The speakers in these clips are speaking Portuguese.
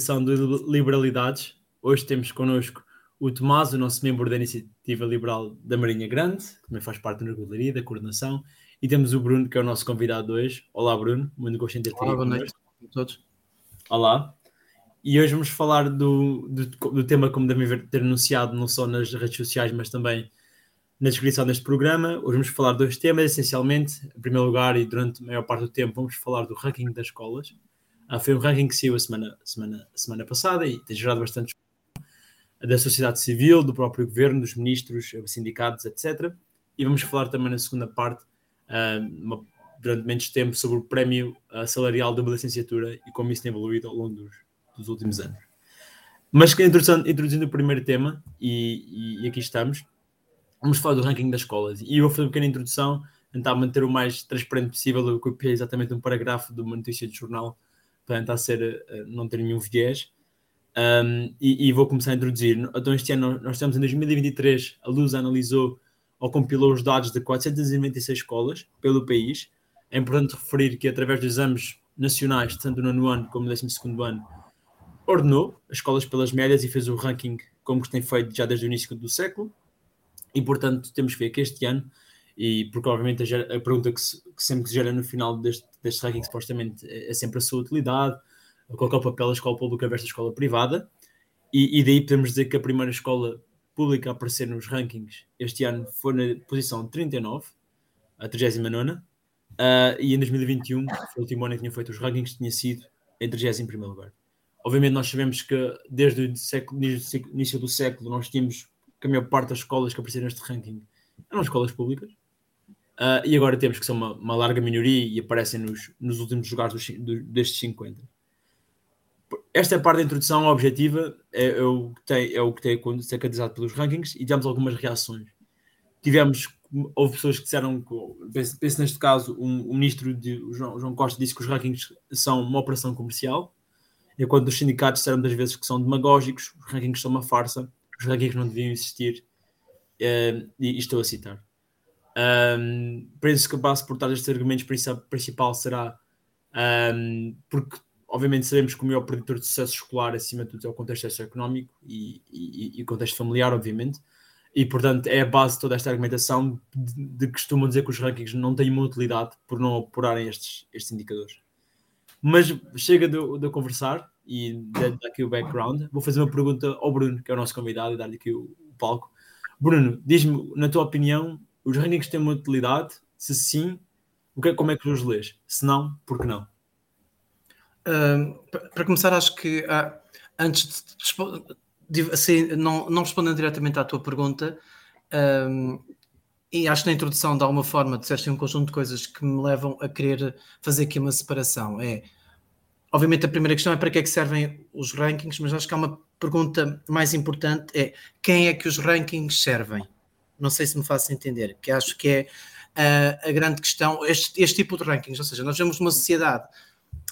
edição de Liberalidades. Hoje temos connosco o Tomás, o nosso membro da Iniciativa Liberal da Marinha Grande, que também faz parte da Regularia, da coordenação, e temos o Bruno, que é o nosso convidado hoje. Olá, Bruno, muito gosto de ter Olá, boa noite a todos. Olá. E hoje vamos falar do, do, do, tema, como devem ter anunciado, não só nas redes sociais, mas também na descrição deste programa. Hoje vamos falar de dois temas, essencialmente. Em primeiro lugar, e durante a maior parte do tempo, vamos falar do ranking das escolas foi um ranking que saiu a semana, semana, semana passada e tem gerado bastante da sociedade civil, do próprio governo, dos ministros, sindicatos, etc. E vamos falar também na segunda parte, uh, uma, durante menos tempo, sobre o prémio uh, salarial da licenciatura e como isso tem evoluído ao longo dos, dos últimos anos. Mas introduzindo, introduzindo o primeiro tema, e, e, e, aqui estamos, vamos falar do ranking das escolas. E eu vou fazer uma pequena introdução, tentar manter o mais transparente possível, eu copiei exatamente um parágrafo de uma notícia de jornal para tentar ser, eh, não ter nenhum viés. Um, e, e, vou começar a introduzir. Então, este ano, nós estamos em 2023, a Luz analisou ou compilou os dados de 496 escolas pelo país. É importante referir que, através de exames nacionais, tanto no nono ano como no 12 ano, ordenou as escolas pelas médias e fez o ranking como tem feito já desde o início do século. E, portanto, temos que ver que este ano e porque obviamente a, a pergunta que, se, que, sempre se gera no final deste, deste ranking supostamente é, é, sempre a sua utilidade, qual é o papel da escola pública versus a escola privada, e, e, daí podemos dizer que a primeira escola pública a aparecer nos rankings este ano foi na posição 39, a 39 uh, e em 2021, foi o último ano que tinha feito os rankings, tinha sido em 31 lugar. Obviamente nós sabemos que desde o século, início do século nós tínhamos que a maior parte das escolas que apareceram neste ranking eram escolas públicas, Uh, e agora temos que ser uma, uma, larga minoria e aparecem nos, nos últimos lugares dos, do, destes 50. Esta é a parte da introdução objetiva, é, é, o que tem, é o que tem candidato pelos rankings e tivemos algumas reações. Tivemos, houve pessoas que disseram, penso, penso neste caso, um, o ministro de, o João, o João, Costa disse que os rankings são uma operação comercial, enquanto os sindicatos disseram muitas vezes que são demagógicos, os rankings são uma farsa, os rankings não deviam existir, uh, e, e estou a citar. Um, penso que a base por trás destes argumentos principal será um, porque, obviamente, sabemos que o maior preditor de sucesso escolar, acima de tudo, é o contexto socioeconómico e, e, e contexto familiar, obviamente, e portanto é a base de toda esta argumentação de, de que costumam dizer que os rankings não têm uma utilidade por não apurarem estes, estes indicadores. Mas chega de, de conversar e de dar aqui o background. Vou fazer uma pergunta ao Bruno, que é o nosso convidado, e dar-lhe aqui o, o palco. Bruno, diz-me, na tua opinião, os rankings têm uma utilidade? Se sim, o que, como é que os lês? Se não, por que não? Para começar, acho que uh, antes de, assim, não, não respondendo diretamente à tua pergunta, e acho que na introdução, de alguma forma, disseste um conjunto de coisas que me levam a querer fazer aqui uma separação. É, obviamente, a primeira questão é para que é que servem os rankings, mas acho que há uma pergunta mais importante: é quem é que os rankings servem? Não sei se me faço entender, que acho que é a, a grande questão, este, este tipo de rankings, ou seja, nós vemos uma sociedade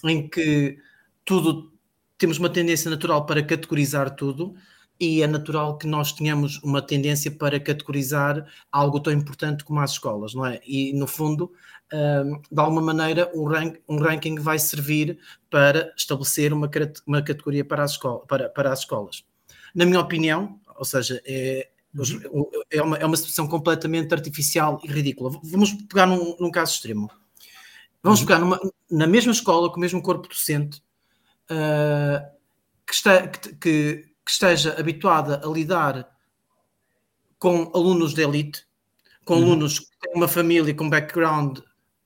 em que tudo temos uma tendência natural para categorizar tudo e é natural que nós tenhamos uma tendência para categorizar algo tão importante como as escolas, não é? E no fundo, hum, de alguma maneira, um, rank, um ranking vai servir para estabelecer uma, uma categoria para as, escolas, para, para as escolas. Na minha opinião, ou seja, é. É uma, é uma situação completamente artificial e ridícula. Vamos pegar num, num caso extremo. Vamos uhum. pegar numa, na mesma escola, com o mesmo corpo docente, uh, que, está, que, que, que, esteja habituada a lidar com alunos de elite, com uhum. alunos que têm uma família com background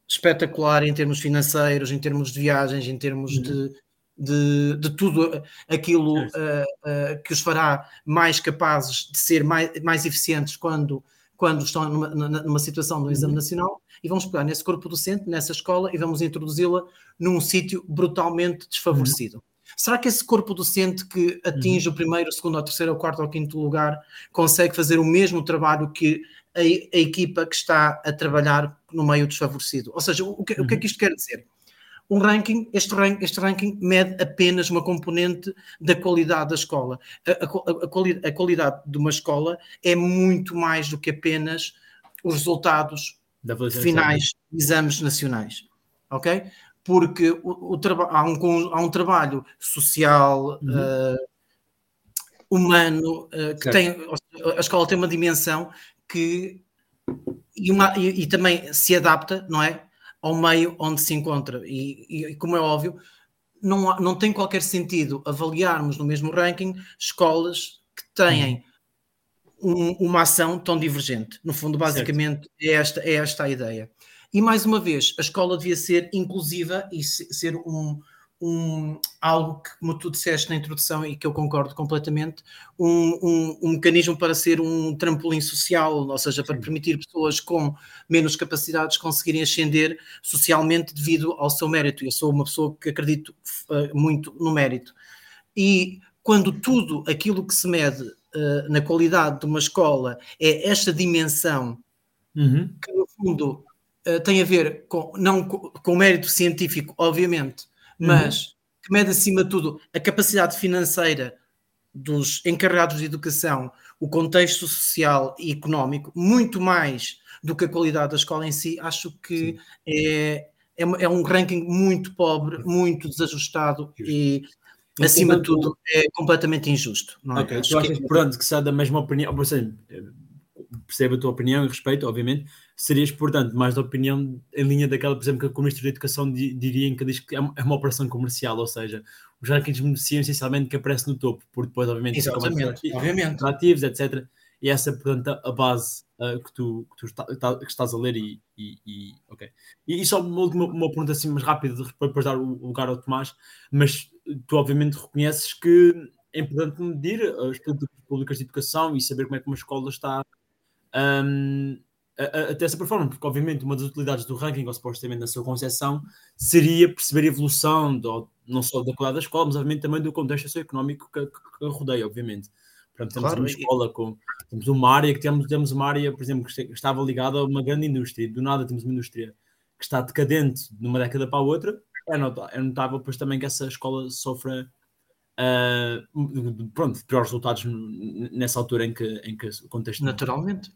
espetacular em termos financeiros, em termos de viagens, em termos uhum. de, de, de tudo aquilo uh, uh, que os fará mais capazes de ser mais, mais eficientes quando, quando estão numa, numa situação do exame uhum. nacional e vamos pegar nesse corpo docente, nessa escola e vamos introduzi-la num sítio brutalmente desfavorecido. Uhum. Será que esse corpo docente que atinge uhum. o primeiro, o segundo, o terceiro, o quarto ou o quinto lugar consegue fazer o mesmo trabalho que a, a equipa que está a trabalhar no meio desfavorecido? Ou seja, o que, o que é que isto quer dizer? Um ranking, este, rank, este ranking mede apenas uma componente da qualidade da escola. A, a, a, quali, a, qualidade de uma escola é muito mais do que apenas os resultados finais de exames nacionais. Ok? porque o, o há, um, há um trabalho social, uhum. uh, humano, uh, que tem, a escola tem uma dimensão que e, uma, e, e, também se adapta, não é? Ao meio onde se encontra. E, e como é óbvio, não, não tem qualquer sentido avaliarmos no mesmo ranking escolas que têm um, uma ação tão divergente. No fundo, basicamente, é esta, é esta a ideia. E mais uma vez, a escola devia ser inclusiva e ser um, um, algo que, como tu disseste na introdução e que eu concordo completamente, um, um, um mecanismo para ser um trampolim social, ou seja, para Sim. permitir pessoas com menos capacidades conseguirem ascender socialmente devido ao seu mérito. Eu sou uma pessoa que acredito uh, muito no mérito. E quando tudo aquilo que se mede uh, na qualidade de uma escola é esta dimensão, uhum. que no fundo uh, tem a ver com, não com, com mérito científico, obviamente. Mas uhum. que mede acima de tudo a capacidade financeira dos encarregados de educação, o contexto social e económico, muito mais do que a qualidade da escola em si, acho que é, é, é, um ranking muito pobre, muito desajustado e, acima de tudo, é completamente injusto. Não é? Ok, tu achas, que... pronto, que se da mesma opinião, ou seja, percebo a tua opinião e respeito, obviamente, serias, portanto, mais da opinião em linha daquela, por exemplo, que o Ministro da Educação diria em que diz que é, é uma operação comercial, ou seja, os rankings beneficiam essencialmente que aparece no topo, porque depois, obviamente, Exatamente, obviamente. ativos, etc. E essa é, portanto, a base uh, que, tu, que tu está, tá, que estás a ler e, e, e ok. E, e, só uma última uma pergunta assim mais rápida para depois dar o lugar ao Tomás, mas tu obviamente reconheces que é importante medir as políticas públicas de educação e saber como é que uma escola está um, até essa performance, porque obviamente uma das utilidades do ranking, ou supostamente na sua concepção, seria perceber a evolução do, não só da qualidade da escola, mas obviamente também do contexto socioeconómico que, que, que rodeia, obviamente. Portanto, temos claro, uma escola com temos uma área que temos, temos uma área, por exemplo, que estava ligada a uma grande indústria, e do nada temos uma indústria que está decadente de uma década para a outra, é notável, é notável pois também que essa escola sofra uh, pronto, piores resultados nessa altura em que, em que o contexto. Naturalmente.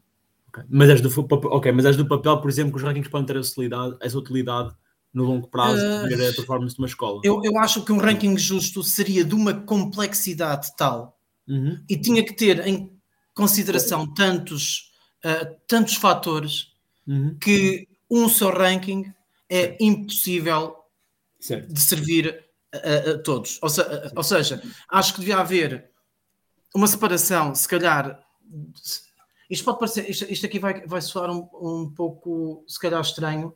Okay. Mas, és do, ok, mas és do papel, por exemplo, que os rankings podem ter essa utilidade, essa utilidade no longo prazo uh, a performance de uma escola. Eu, eu acho que um ranking justo seria de uma complexidade tal uhum. e tinha que ter em consideração tantos, uh, tantos fatores uhum. que um só ranking é impossível certo. de servir a, a todos. Ou, se, ou, seja, acho que devia haver uma separação, se calhar. Isto pode parecer, isto, isto aqui vai, vai soar um, um pouco, se calhar, estranho,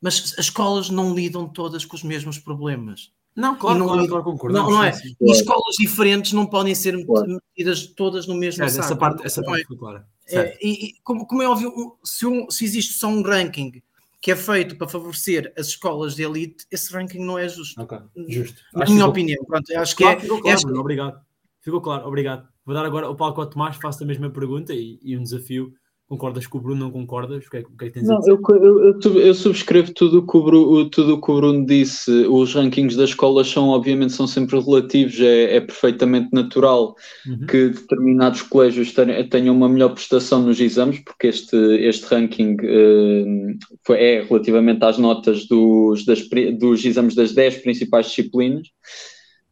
mas as escolas não lidam todas com os mesmos problemas. Não, claro, não, claro, claro concordamos. Não, não é? Sim, E escolas diferentes não podem ser metidas todas no mesmo saco. Essa parte, essa parte é? foi clara. É, e, e como, como, é óbvio, se, um, se existe só um ranking que é feito para favorecer as escolas de elite, esse ranking não é justo. Ok, justo. Na minha opinião, pronto, acho que claro, é. Ficou claro, é... Obrigado. Ficou claro, obrigado. Vou dar agora o palco ao Tomás, faço a mesma pergunta e, e um desafio Concordas com o Bruno? Não concordas? O que é, o que, é que tens não, a dizer? Eu, eu, eu, subscrevo tudo o, que o Bruno, tudo que o Bruno disse. Os rankings das escolas são, obviamente, são sempre relativos. É, é perfeitamente natural uhum. que determinados colégios tenham uma melhor prestação nos exames, porque este, este ranking uh, é relativamente às notas dos, das, dos exames das 10 principais disciplinas.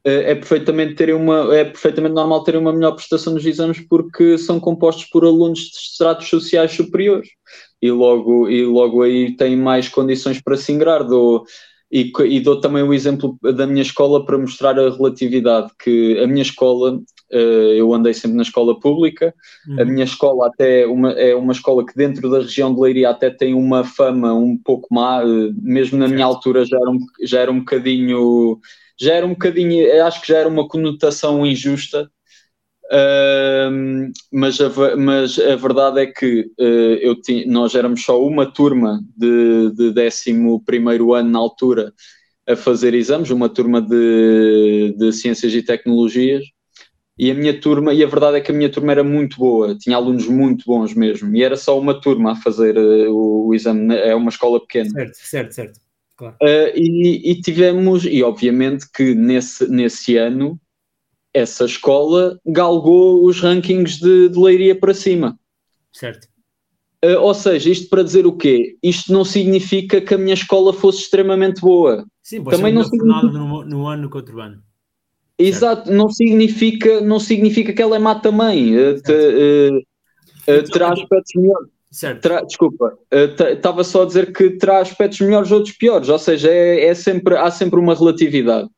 Eh, é perfeitamente, terem uma, é perfeitamente normal terem uma melhor prestação nos exames porque são compostos por alunos de estratos sociais superiores e logo, e logo aí têm mais condições para se ingrar. Dou, e, e dou também o exemplo da minha escola para mostrar a relatividade, que a minha escola, eh, eu andei sempre na escola pública, uhum. a minha escola até uma, é uma escola que dentro da região de Leiria até tem uma fama um pouco má, eh, mesmo na minha altura já era um, já era um bocadinho já era um bocadinho, acho que já era uma conotação injusta, uh, mas, a, mas a verdade é que uh, eu nós éramos só uma turma de, de 11 ano na altura a fazer exames, uma turma de, de ciências e tecnologias. E a minha turma, e a verdade é que a minha turma era muito boa, tinha alunos muito bons mesmo, e era só uma turma a fazer uh, o, o, exame, é uma escola pequena. Certo, certo, certo. Claro. Uh, e, e, tivemos, e obviamente que nesse, nesse ano essa escola galgou os rankings de, de leiria para cima. Certo. Uh, ou seja, isto para dizer o quê? Isto não significa que a minha escola fosse extremamente boa. Sim, pode também não significa... no, no ano que outro ano. Exato, não significa, não significa que ela é má também. Uh, te, uh, uh, terá aspectos melhores. Certo. Terá, desculpa, estava só a dizer que terá aspectos melhores ou outros piores, ou seja, é, é sempre, há sempre uma relatividade.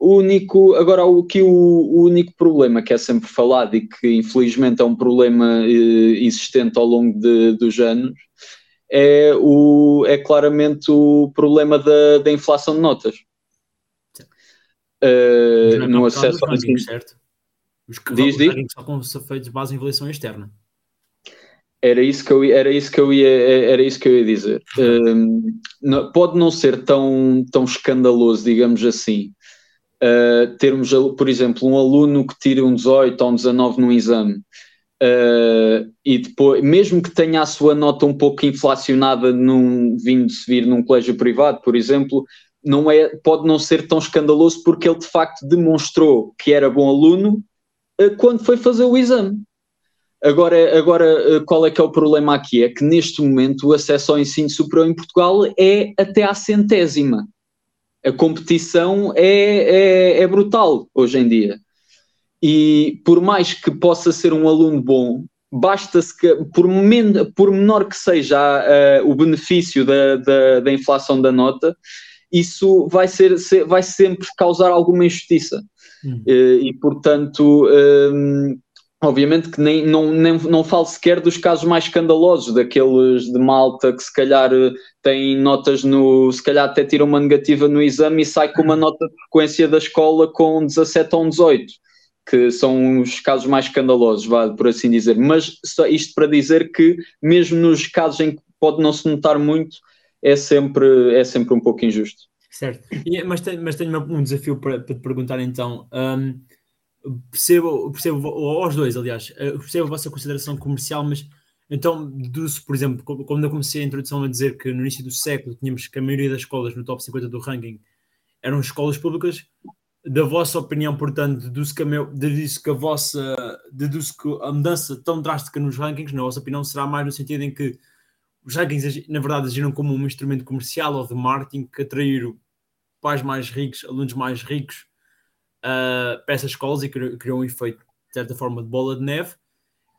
o único, agora o que o, o, único problema que é sempre falado e que infelizmente é um problema existente ao longo de, dos anos é, o, é claramente o problema da, da inflação de notas uh, no acesso ao ensino. Certo? Os que diz, diz? são feitos de base em avaliação externa. Era isso que eu, era isso que eu ia, era isso que eu ia dizer. Um, não, pode não ser tão, tão escandaloso, digamos assim, uh, termos, por exemplo, um aluno que tira um 18 ou um 19 num exame uh, e depois, mesmo que tenha a sua nota um pouco inflacionada num, vindo-se vir num colégio privado, por exemplo, não é, pode não ser tão escandaloso porque ele de facto demonstrou que era bom aluno uh, quando foi fazer o exame. Agora, agora uh, qual é que é o problema aqui? É que neste momento o acesso ao ensino superior em Portugal é até à centésima. A competição é, é, é brutal hoje em dia. E por mais que possa ser um aluno bom, basta-se que, por, men por menor que seja uh, o benefício da, da, da inflação da nota, isso vai, ser, vai sempre causar alguma injustiça. Hum. Eh, e, portanto, um, obviamente que nem, não, nem, não falo sequer dos casos mais escandalosos, daqueles de malta que se calhar tem notas no. se calhar até tira uma negativa no exame e sai com uma nota de frequência da escola com 17 ou 18 que são os casos mais escandalosos, vá, por assim dizer. Mas isto para dizer que, mesmo nos casos em que pode não se notar muito, é sempre, é sempre um pouco injusto. Certo, e, mas, tenho, mas tenho um desafio para, para te perguntar então. Um, percebo, percebo, aos dois, aliás, eh, percebo a vossa consideração comercial, mas então deduzo, por exemplo, quando eu comecei a introdução a dizer que no início do século tínhamos que a maioria das escolas no top 50 do ranking eram escolas públicas, da vossa opinião, portanto, deduzo que a, meu, deduzo que a vossa deduzo que a mudança tão drástica nos rankings, na vossa opinião, será mais no sentido em que os rankings, na verdade, agiram como um instrumento comercial ou de marketing que atrair pais mais ricos, alunos mais ricos uh, para essas escolas e criou um efeito, de certa forma, de bola de neve.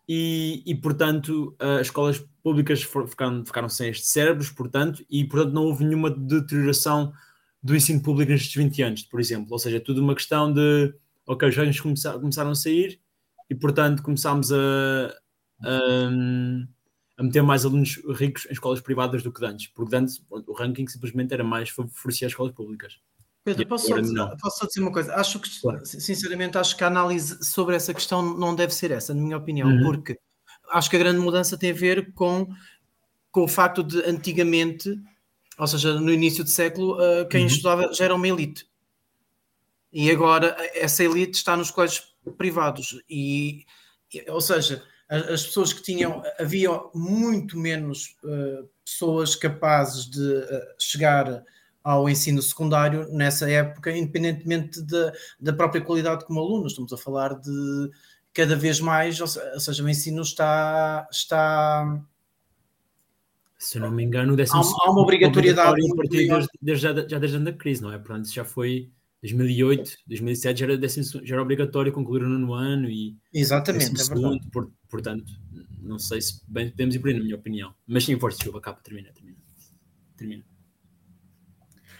E, e portanto, uh, as escolas públicas ficaram, ficaram sem estes cérebros, portanto, e portanto não houve nenhuma deterioração do ensino público nestes 20 anos, por exemplo. Ou seja, é tudo uma questão de, ok, os jovens começaram a sair e, portanto, começámos a, a a meter mais alunos ricos em escolas privadas do que antes, porque antes o ranking simplesmente era mais favorecer as escolas públicas. Pedro, posso só, dizer, posso dizer, uma coisa? Acho que, claro. sinceramente, acho que a análise sobre essa questão não deve ser essa, na minha opinião, uhum. porque acho que a grande mudança tem a ver com, com o facto de antigamente, ou seja, no início do século, uh, quem uhum. estudava já era uma elite. E agora essa elite está nos colégios privados. E, ou seja, as pessoas que tinham, havia muito menos uh, pessoas capazes de uh, chegar ao ensino secundário nessa época, independentemente de, da própria qualidade como alunos. Estamos a falar de cada vez mais, ou seja, o ensino está. está se não me engano, há, há uma obrigatoriedade. Desde, desde, já desde a crise, não é? Portanto, já foi 2008, 2007 já era, décimo, já era obrigatório concluir o nono ano e exatamente é segundo, por, portanto não sei se bem podemos ir por aí na minha opinião mas sim, força, chuva, capa, termina, termina termina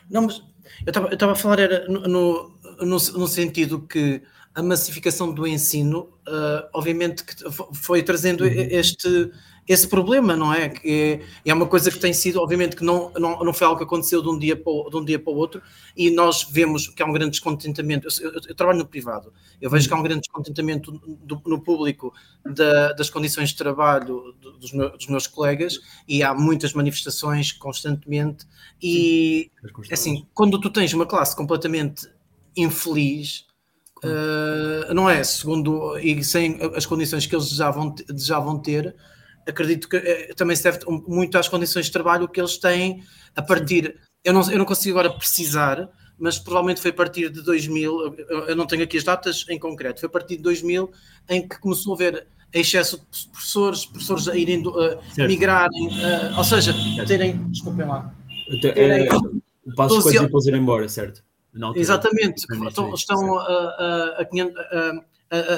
não, mas eu estava a falar era no, no, no, no, sentido que a massificação do ensino uh, obviamente que foi trazendo uhum. este esse problema, não é? Que é, é uma coisa que tem sido, obviamente, que não, não, não foi algo que aconteceu de um, dia para o, de um dia para o outro, e nós vemos que há um grande descontentamento. Eu, eu, eu trabalho no privado, eu vejo que há um grande descontentamento do, no público da, das condições de trabalho dos, meus, dos, meus, colegas, e há muitas manifestações constantemente. E, Sim, assim, quando tu tens uma classe completamente infeliz. Uh, não é? Segundo e sem as condições que eles desejavam, desejavam ter, acredito que eh, também se deve muito às condições de trabalho que eles têm a partir. Eu não, eu não consigo agora precisar, mas provavelmente foi a partir de 2000. Eu não tenho aqui as datas em concreto, foi a partir de 2000 em que começou a haver excesso de professores, professores a irem uh, migrarem, uh, ou seja, terem. Desculpem lá. Terem, O passo de coisas e depois ir embora, certo? Exatamente, estão, estão a, a, a, a,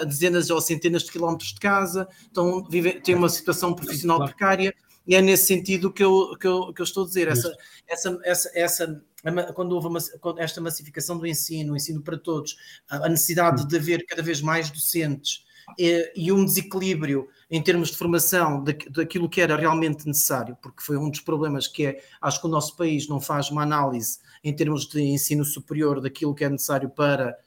dezenas ou centenas de quilómetros de casa, estão, vive, têm uma situação profissional precária, e é nesse sentido que eu, que eu, que eu estou a dizer. Essa, essa, essa, essa, quando houve uma, esta massificação do ensino, o ensino para todos, a necessidade de haver cada vez mais docentes e, e um desequilíbrio em termos de formação daquilo que era realmente necessário, porque foi um dos problemas que é, acho que o nosso país não faz uma análise em termos de ensino superior daquilo que é necessário para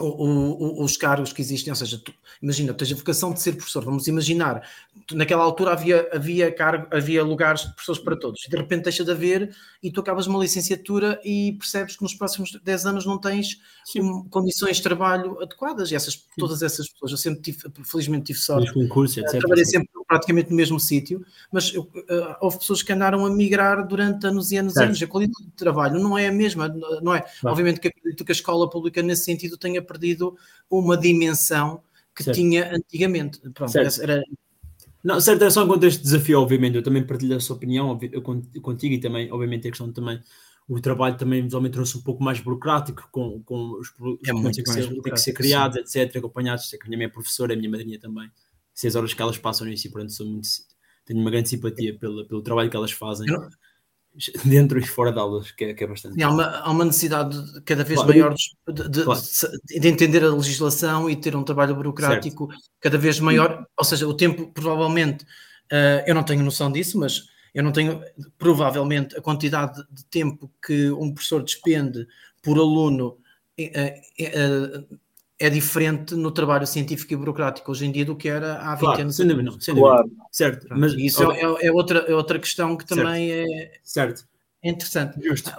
o, o, os cargos que existem, ou seja, tu, imagina, tu tens a vocação de ser professor, vamos imaginar, tu, naquela altura havia, havia, cargo, havia lugares de professores para todos, e de repente deixa de haver e tu acabas uma licenciatura e percebes que nos próximos 10 anos não tens um, condições de trabalho adequadas, e essas, todas essas pessoas, eu sempre tive, felizmente tive sorte, concurso, etc. trabalhei sempre praticamente no mesmo sítio, mas uh, houve pessoas que andaram a migrar durante anos e anos e anos, a qualidade de trabalho não é a mesma, não é? Claro. Obviamente que acredito que a escola pública nesse sentido tenha perdido uma dimensão que certo. tinha antigamente. Pronto. Era... Não, certo, era só um contexto de desafio, obviamente. Eu também partilho a sua opinião eu, contigo e também, obviamente, a questão também. O trabalho também visualmente trouxe um pouco mais burocrático, com, com os é que têm que, ser, que ser criados, etc., acompanhados. A minha professora, a minha madrinha também, seis horas que elas passam nisso e, portanto, sou muito, tenho uma grande simpatia pelo, pelo trabalho que elas fazem. Dentro e fora de aulas, que é, que é bastante. Há uma, há uma necessidade cada vez claro. maior de, de, claro. de, entender a legislação e ter um trabalho burocrático certo. cada vez maior, ou seja, o tempo provavelmente, uh, eu não tenho noção disso, mas eu não tenho provavelmente a quantidade de tempo que um professor despende por aluno. Uh, uh, é diferente no trabalho científico e burocrático hoje em dia do que era há 20 claro, anos. Sem dúvida, sem dúvida. Claro. Certo. Mas, isso é, é, é, outra, é outra questão que também certo. é certo. interessante. Justo.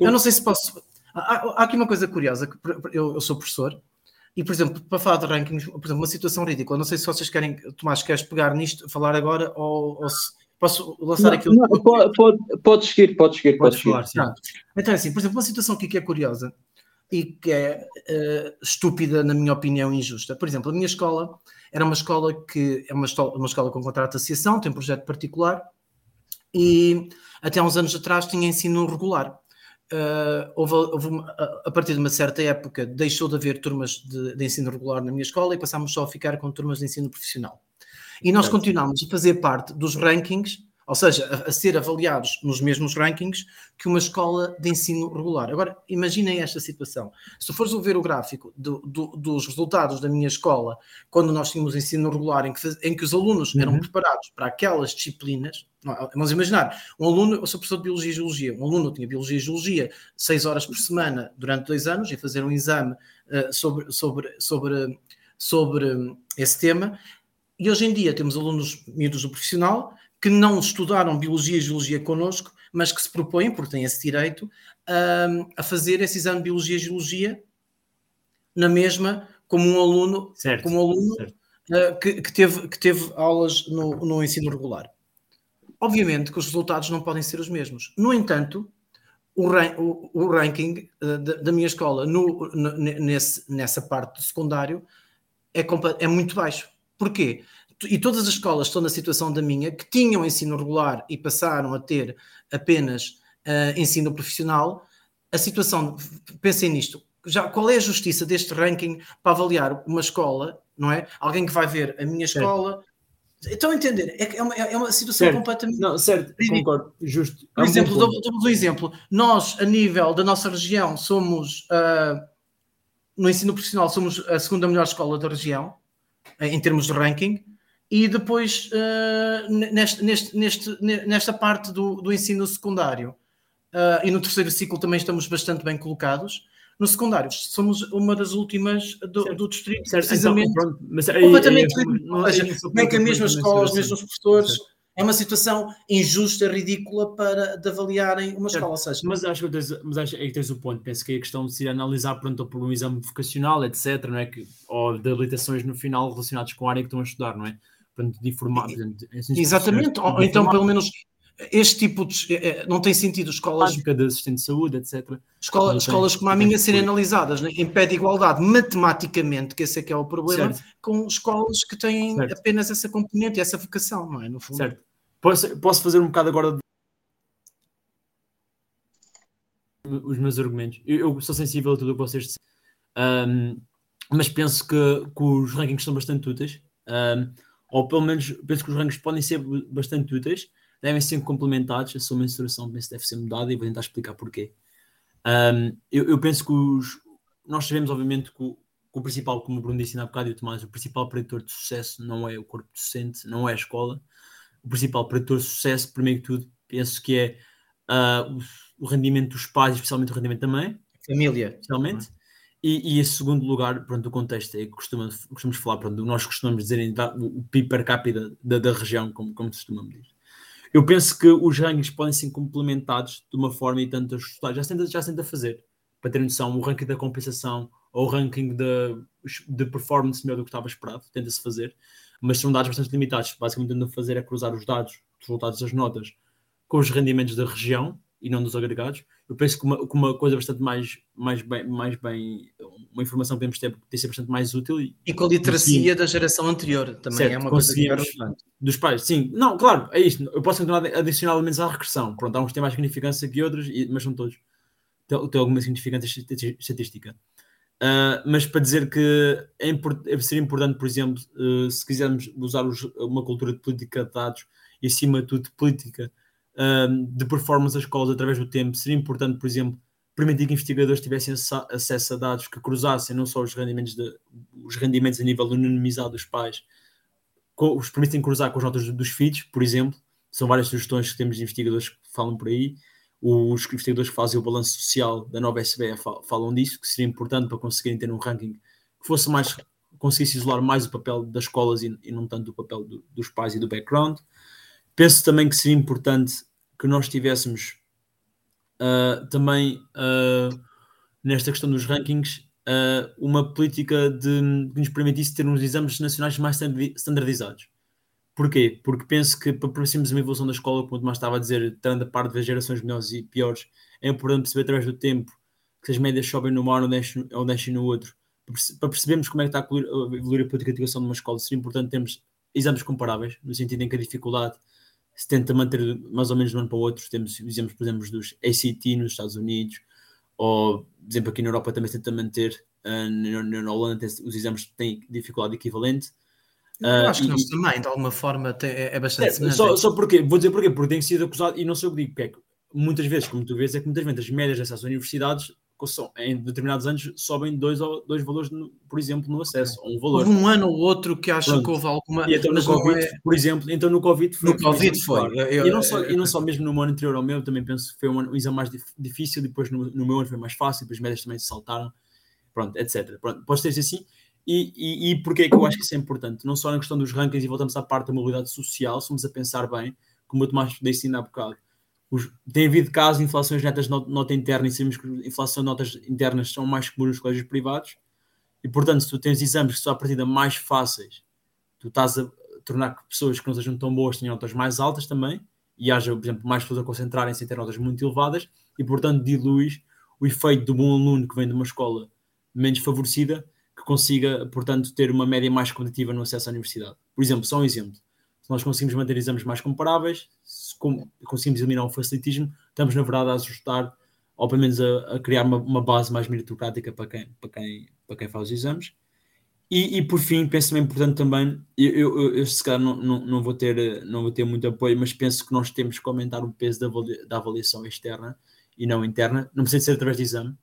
Eu não sei se posso. Há, há aqui uma coisa curiosa, que eu, eu, sou professor, e, por exemplo, para falar de rankings, por exemplo, uma situação ridícula, não sei se vocês querem, Tomás, queres pegar nisto, falar agora, ou, ou se posso lançar não, aquilo. Não, pode, pode, pode seguir, pode seguir, pode seguir. Falar, sim. Então, assim, por exemplo, uma situação aqui que é curiosa, e que é uh, estúpida, na minha opinião, injusta. Por exemplo, a minha escola era uma escola que é uma uma escola com contrato de associação, tem um projeto particular e até há uns anos atrás tinha ensino regular. Uh, houve, houve uma, a partir de uma certa época deixou de haver turmas de, de, ensino regular na minha escola e passámos só a ficar com turmas de ensino profissional. E nós continuámos a fazer parte dos rankings ou seja, a, a, ser avaliados nos mesmos rankings que uma escola de ensino regular. Agora, imaginem esta situação. Se fores ver o gráfico do, do, dos resultados da minha escola, quando nós tínhamos ensino regular, em que, em que os alunos uhum. eram preparados para aquelas disciplinas, vamos imaginar, um aluno, eu sou professor de Biologia e Geologia, um aluno tinha Biologia e Geologia seis horas por semana durante dois anos e fazer um exame uh, sobre, sobre, sobre, sobre esse tema, e hoje em dia temos alunos miúdos do profissional que não estudaram Biologia e Geologia connosco, mas que se propõem, porque têm esse direito, a, a fazer esse exame de Biologia e Geologia na mesma, como um aluno, certo, como um aluno uh, que, que, teve, que teve aulas no, no ensino regular. Obviamente que os resultados não podem ser os mesmos. No entanto, o, o, o ranking uh, da, da, minha escola no, no, nesse, nessa parte do secundário é, é muito baixo. Porquê? E todas as escolas estão na situação da minha, que tinham ensino regular e passaram a ter apenas uh, ensino profissional, a situação, pensem nisto, já, qual é a justiça deste ranking para avaliar uma escola, não é? Alguém que vai ver a minha escola. Estão a entender? É, é, uma, é uma situação certo. completamente. Não, certo, concordo, justo. Por é exemplo, dou-vos um exemplo. Nós, a nível da nossa região, somos, uh, no ensino profissional, somos a segunda melhor escola da região, em termos de ranking e depois uh, neste, neste, neste, nesta parte do, do ensino secundário uh, e no terceiro ciclo também estamos bastante bem colocados. No secundário, somos uma das últimas do, do distrito, certo. Então, precisamente. Então, pronto, mas aí, completamente. Aí, ou seja, como é que a mesma escola, os mesmos professores. Certo. É uma situação injusta, ridícula para de avaliarem uma certo. escola. Seja, mas acho que tens, mas acho, aí tens o ponto. Penso que é a questão de se analisar pronto, por um exame vocacional, etc., não é? que, ou de habilitações no final relacionadas com a área que estão a estudar, não é? Portanto, de informar. Exatamente, ou então pelo menos este tipo de. Eh, eh, não tem sentido escolas. De assistente de saúde, etc. Escola, escolas como a minha serem analisadas né, em pé de igualdade matematicamente, que esse é que é o problema, certo. com escolas que têm certo. apenas essa componente, essa vocação, não é? No fundo. Certo. Posso, posso fazer um bocado agora de os meus argumentos. Eu, eu, sou sensível a tudo o que vocês disseram, um, mas penso que, que, os rankings são bastante úteis, um, ou pelo menos penso que os rankings podem ser bastante úteis, devem ser complementados. A sua mensuração penso deve ser mudada e vou tentar explicar porquê. Um, eu, eu, penso que os, nós sabemos, obviamente, que o, que o, principal, como o Bruno disse na bocado e o Tomás, o principal preditor de sucesso não é o corpo docente, não é a escola. O principal preditor de sucesso, primeiro que tudo, penso que é uh, o, o, rendimento dos pais, especialmente o rendimento da mãe. Família. Especialmente. E, e, em segundo lugar, pronto, o contexto é que costumamos, costumamos falar, pronto, nós costumamos dizer o, PIB per capita da, da região, como, como costumamos dizer. Eu penso que os rankings podem ser complementados de uma forma e tanto ajustar. Já se tenta, já se tenta fazer, para ter noção, o ranking da compensação ou o ranking de, de performance melhor do que estava esperado, tenta-se fazer, mas são dados bastante limitados. Basicamente, o que fazer é cruzar os dados, os resultados das notas, com os rendimentos da região e não dos agregados. Eu penso que uma, que uma coisa bastante mais, mais, bem, mais bem, uma informação que podemos ter, tem ser bastante mais útil. E, e com a literacia da geração anterior também certo, é uma coisa que é Dos pais, sim. Não, claro, é isto. Eu posso continuar a adicionar elementos à regressão. Pronto, há uns que têm mais significância que outros, mas são todos. Tem, tem alguma significância estatística. Uh, mas para dizer que é import, seria importante, por exemplo, uh, se quisermos usar os, uma cultura de política de dados e, acima de tudo, de de performance das escolas através do tempo, seria importante, por exemplo, permitir que investigadores tivessem acesso a dados que cruzassem não só os rendimentos, de, os rendimentos a nível anonimizado dos pais, os permitem cruzar com as notas dos filhos, por exemplo. São várias sugestões que temos de investigadores que falam por aí. Os investigadores que fazem o balanço social da nova SBE falam disso, que seria importante para conseguirem ter um ranking que fosse mais conseguisse isolar mais o papel das escolas e, e não tanto o papel do, dos pais e do background. Penso também que seria importante que nós tivéssemos uh, também uh, nesta questão dos rankings uh, uma política de, que nos permitisse ter uns exames nacionais mais standardizados. Porquê? Porque penso que para percebermos uma evolução da escola, como o Tomás estava a dizer, tendo a parte das gerações melhores e piores, é importante perceber através do tempo que as médias sobem numa hora ou descem, ou no outro. Para percebermos como é que está a evoluir a política de educação de uma escola, seria importante termos exames comparáveis, no sentido em que a dificuldade se tenta manter mais ou menos de um ano para o outro. Temos exemplos, por exemplo, dos ACT nos Estados Unidos, ou, por exemplo, aqui na Europa também se tenta manter, uh, na, na, Holanda os exames têm dificuldade equivalente. Eu acho que nós também, de alguma forma, tem, é, é bastante é, só, só porque, vou dizer porquê, porque tem sido acusado, e não sei o que digo, porque é que muitas vezes, como tu vês, é que muitas vezes as médias dessas universidades em determinados anos sobem dois, dois valores, por exemplo, no acesso, ou um valor. Houve um ano ou outro que acho Pronto. que houve alguma. E então no Covid, é... por exemplo, então no Covid foi. No Covid foi. Eu, e, não só, e não só mesmo no ano anterior ao meu, também penso que foi um, ano, um exame mais difícil, depois no, no, meu ano foi mais fácil, depois as médias também se saltaram, pronto, etc. Pronto, pode ter assim. E, e, e porquê é que eu acho que isso é importante? Não só na questão dos rankings e voltamos à parte da mobilidade social, somos a pensar bem, como eu Tomás disse ainda há bocado os, tem havido casos de inflações netas de nota interna e sabemos que inflação de notas internas são mais comuns nos colégios privados e, portanto, se tu tens exames que são a partida mais fáceis, tu estás a tornar que pessoas que não sejam tão boas tenham notas mais altas também e haja, por exemplo, mais pessoas a concentrarem-se em ter notas muito elevadas e, portanto, diluis o efeito do bom aluno que vem de uma escola menos favorecida que consiga, portanto, ter uma média mais competitiva no acesso à universidade. Por exemplo, só um exemplo. Se nós conseguimos manter exames mais comparáveis, conseguimos eliminar o facilitismo, estamos na verdade a ajustar, ou pelo menos a, a criar uma, uma, base mais meritocrática para quem, para quem, para quem faz os exames. E, e por fim, penso também importante também, eu, eu, eu se calhar não, não, não, vou ter, não vou ter muito apoio, mas penso que nós temos que aumentar o peso da, da avaliação externa e não interna. Não precisa ser através de exame,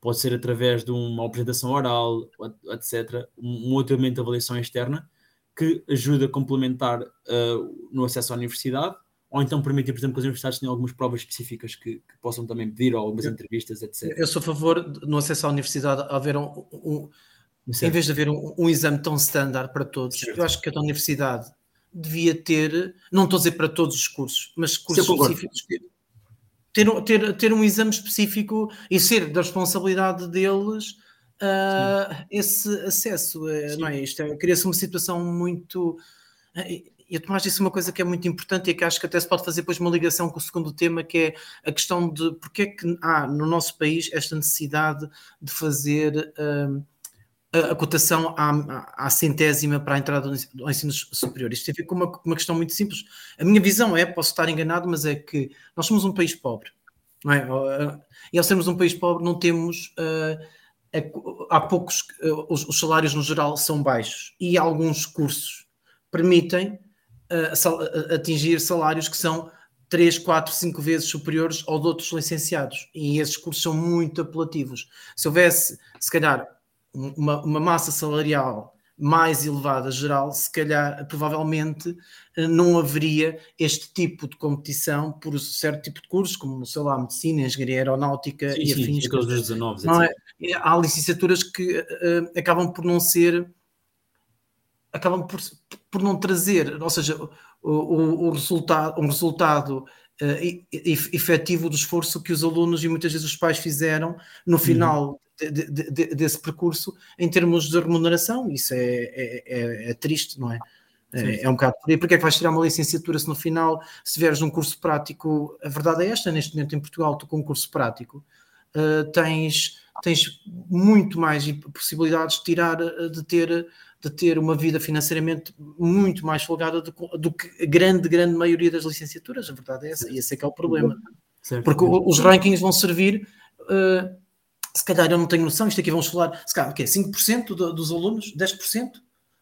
pode ser através de uma apresentação oral, etc. Um, um outro elemento de avaliação externa que ajuda a complementar uh, no acesso à universidade ou então permitir, por exemplo, que as universidades tenham algumas provas específicas que, que possam também pedir, ou algumas entrevistas, etc. Eu sou a favor, no acesso à universidade, haver um, um em vez de haver um, um, exame tão standard para todos, certo. eu acho que a universidade devia ter, não estou a dizer para todos os cursos, mas cursos específicos, ter, ter, ter um exame específico e ser da responsabilidade deles uh, esse acesso. Uh, não é? Isto é, cria-se uma situação muito. E o Tomás disse uma coisa que é muito importante e que acho que até se pode fazer depois uma ligação com o segundo tema, que é a questão de porque é que há no nosso país esta necessidade de fazer uh, a, cotação à, à, centésima para a entrada ao ensino superior. Isto tem a ver com uma, uma questão muito simples. A minha visão é, posso estar enganado, mas é que nós somos um país pobre. Não é? E ao sermos um país pobre, não temos. Uh, há poucos. Os, os, salários no geral são baixos e alguns cursos permitem uh, sal, atingir salários que são 3, 4, 5 vezes superiores aos outros licenciados. E esses cursos são muito apelativos. Se houvesse, se calhar, uma, uma massa salarial mais elevada geral, se calhar, provavelmente, eh, não haveria este tipo de competição por um certo tipo de cursos, como, sei lá, medicina, engenharia aeronáutica sim, e sim, afins. Sim, 19, não é? Há licenciaturas que uh, acabam por não ser acabam por, por não trazer, ou seja, o, o, o resultado, um resultado uh, efetivo do esforço que os alunos e muitas vezes os pais fizeram no uhum. final uhum. de, de, de, desse percurso em termos de remuneração. Isso é, é, é, é triste, não é? É, é, um bocado por aí. Porque é que vais tirar uma licenciatura se no final, se tiveres um curso prático, a verdade é esta, neste momento em Portugal, tu com um curso prático, uh, tens, tens muito mais possibilidades de tirar, de ter de ter uma vida financeiramente muito mais folgada do, do, que a grande, grande maioria das licenciaturas. A verdade é essa, e esse é que é o problema. Certo. Porque os rankings vão servir, uh, se calhar eu não tenho noção, isto aqui vamos falar, se calhar, o quê? 5% do, dos alunos? 10%?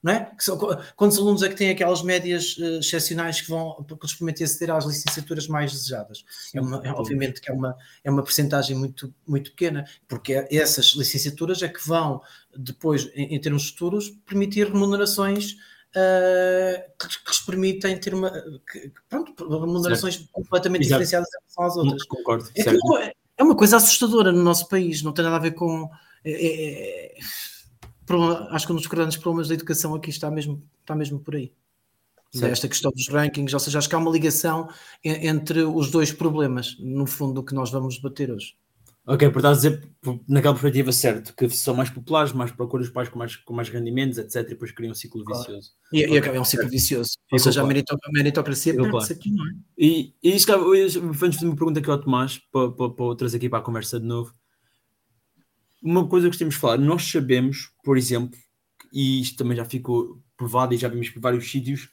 É? São, quantos alunos é que têm aquelas médias uh, excepcionais que vão permitem aceder às licenciaturas mais desejadas? É uma, é, obviamente que é uma, é uma percentagem muito, muito pequena, porque essas licenciaturas é que vão depois, em, em termos futuros, permitir remunerações uh, que, que lhes permitem ter uma que, pronto, remunerações certo. completamente Exato. diferenciadas em relação às outras. Concordo. É, é, uma coisa assustadora no nosso país, não tem nada a ver com. É, é, é acho que um dos grandes problemas da educação aqui está mesmo, está mesmo por aí. Certo. Esta questão dos rankings, ou seja, acho que há uma ligação entre os dois problemas, no fundo, do que nós vamos debater hoje. Ok, por a dizer, naquela perspectiva, certo, que são mais populares, mais procuram os pais com mais, com mais rendimentos, etc. E depois criam um ciclo vicioso. E, e é um ciclo vicioso. Ou seja, a meritocracia perde-se aqui, não é? E, e isto, antes de me pergunta aqui ao Tomás, para, para, para trazer aqui para a conversa de novo, uma coisa que temos de falar, nós sabemos, por exemplo, e isto também já ficou provado e já vimos por vários sítios,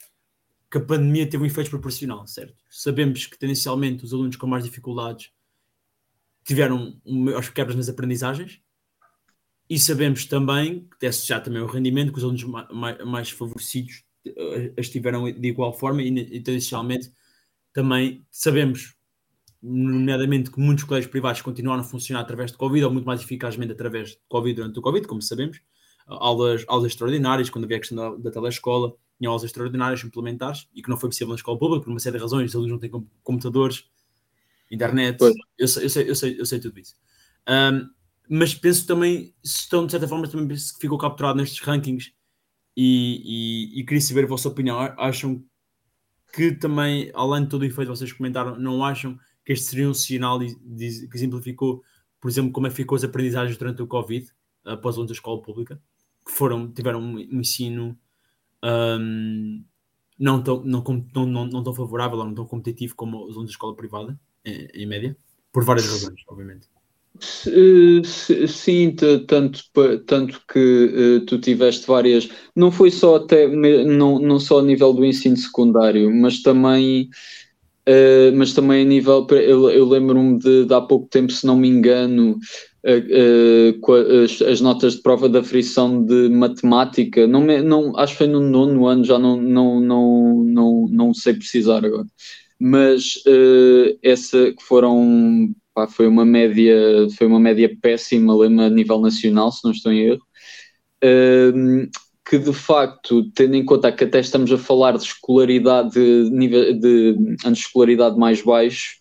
que a pandemia teve um efeito proporcional, certo? Sabemos que tendencialmente os alunos com mais dificuldades tiveram maiores quebras nas aprendizagens e sabemos também, que é associado também ao rendimento, que os alunos mais, mais favorecidos eh, as tiveram de igual forma e, e tendencialmente também sabemos nomeadamente que muitos colégios privados continuaram a funcionar através de Covid, ou muito mais eficazmente através de Covid durante o Covid, como sabemos, aulas, aulas extraordinárias, quando havia a questão da, da telescola, tinham aulas extraordinárias implementares, e que não foi possível na escola pública, por uma série de razões, os alunos não têm computadores, internet, eu sei, eu, sei, eu, sei, eu sei tudo isso. Um, mas penso também, se estão de certa forma, também ficou capturado nestes rankings, e, e, e queria saber a vossa opinião, acham que também, além de todo o efeito que vocês comentaram, não acham que este seria um sinal que exemplificou, por exemplo, como é que ficou as aprendizagens durante o Covid, após o da escola pública, que foram, tiveram um, ensino um, não, tão, não, não, não, tão favorável ou não tão competitivo como os da escola privada, em, em média, por várias razões, obviamente. Sim, tanto, tanto que uh, tu tiveste várias, não foi só até, não, não só a nível do ensino secundário, mas também Uh, mas também a nível, eu, eu lembro-me de, de, há pouco tempo, se não me engano, uh, uh, as, as, notas de prova da frição de matemática, não, me, não acho que foi no nono ano, já não, não, não, não, não sei precisar agora, mas essa que foram, pá, foi uma média, foi uma média péssima, lembro a nível nacional, se não estou em erro que de facto, tendo em conta que até estamos a falar de escolaridade de nível de de escolaridade mais baixo,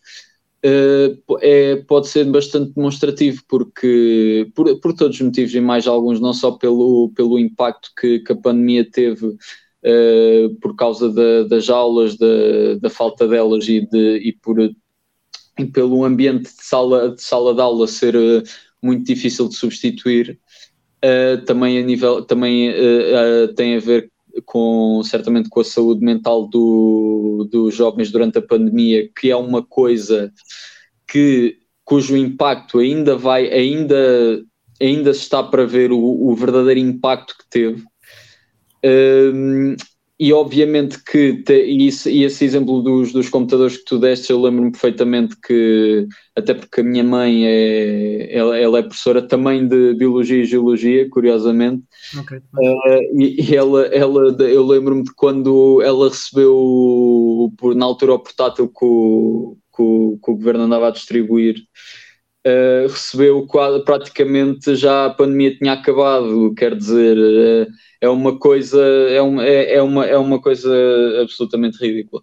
uh, é, pode ser bastante demonstrativo, porque por, por todos os motivos e mais alguns, não só pelo, pelo impacto que, que a pandemia teve uh, por causa da, das aulas, da, da falta delas e, de, e, por, e pelo ambiente de sala de, sala de aula ser uh, muito difícil de substituir Uh, também a nível também uh, tem a ver com certamente com a saúde mental do, dos jovens durante a pandemia, que é uma coisa que cujo impacto ainda vai ainda ainda se está para ver o, o verdadeiro impacto que teve. Ehm, e obviamente que te, e, isso, e esse exemplo dos, dos computadores que tu deste, eu lembro-me perfeitamente que, até porque a minha mãe é, ela, ela é professora também de Biologia e Geologia, curiosamente, okay. uh, e, e, ela, ela eu lembro-me de quando ela recebeu, por, na altura, o portátil que o, que o, que o governo andava a distribuir, uh, recebeu quase, praticamente já a pandemia tinha acabado, quer dizer. Uh, é uma coisa, é uma, é, é uma, é uma coisa absolutamente ridícula.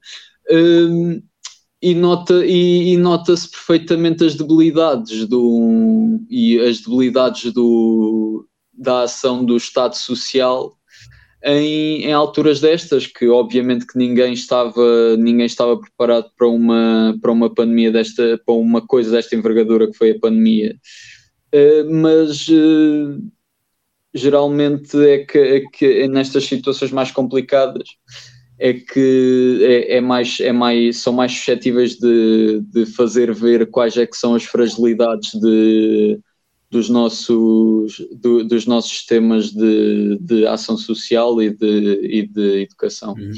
Um, e nota e, e nota-se perfeitamente as debilidades do e as debilidades do, da ação do Estado Social em, em, alturas destas, que obviamente que ninguém estava, ninguém estava preparado para uma, para uma pandemia desta, para uma coisa desta envergadura que foi a pandemia. Uh, mas uh, geralmente é que, é que é nestas situações mais complicadas é que é, é, mais, é mais, são mais suscetíveis de, de fazer ver quais é que são as fragilidades de, dos, nossos, do, dos nossos sistemas de, de ação social e de, e de educação. Uhum.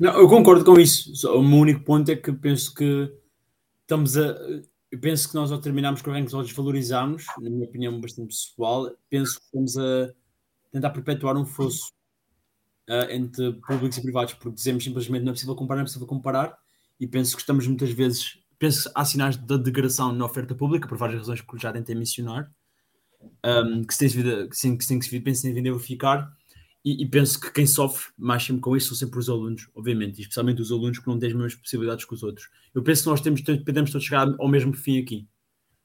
Não, eu concordo com isso. O meu único ponto é que penso que estamos a eu penso que nós ao terminarmos com o ranking, nós desvalorizamos, na minha opinião bastante pessoal, penso que estamos a tentar perpetuar um fosso uh, entre públicos e privados, porque dizemos simplesmente não é possível comparar, não é possível comparar, e penso que estamos muitas vezes, penso que há sinais de degradação na oferta pública, por várias razões que já tentei mencionar, um, que, se tem, que, sim, que, sim, que se pensa em verificar, e, e, penso que quem sofre mais sempre com isso são sempre os alunos, obviamente, especialmente os alunos que não têm as mesmas possibilidades que os outros. Eu penso que nós temos, podemos todos chegar ao mesmo fim aqui,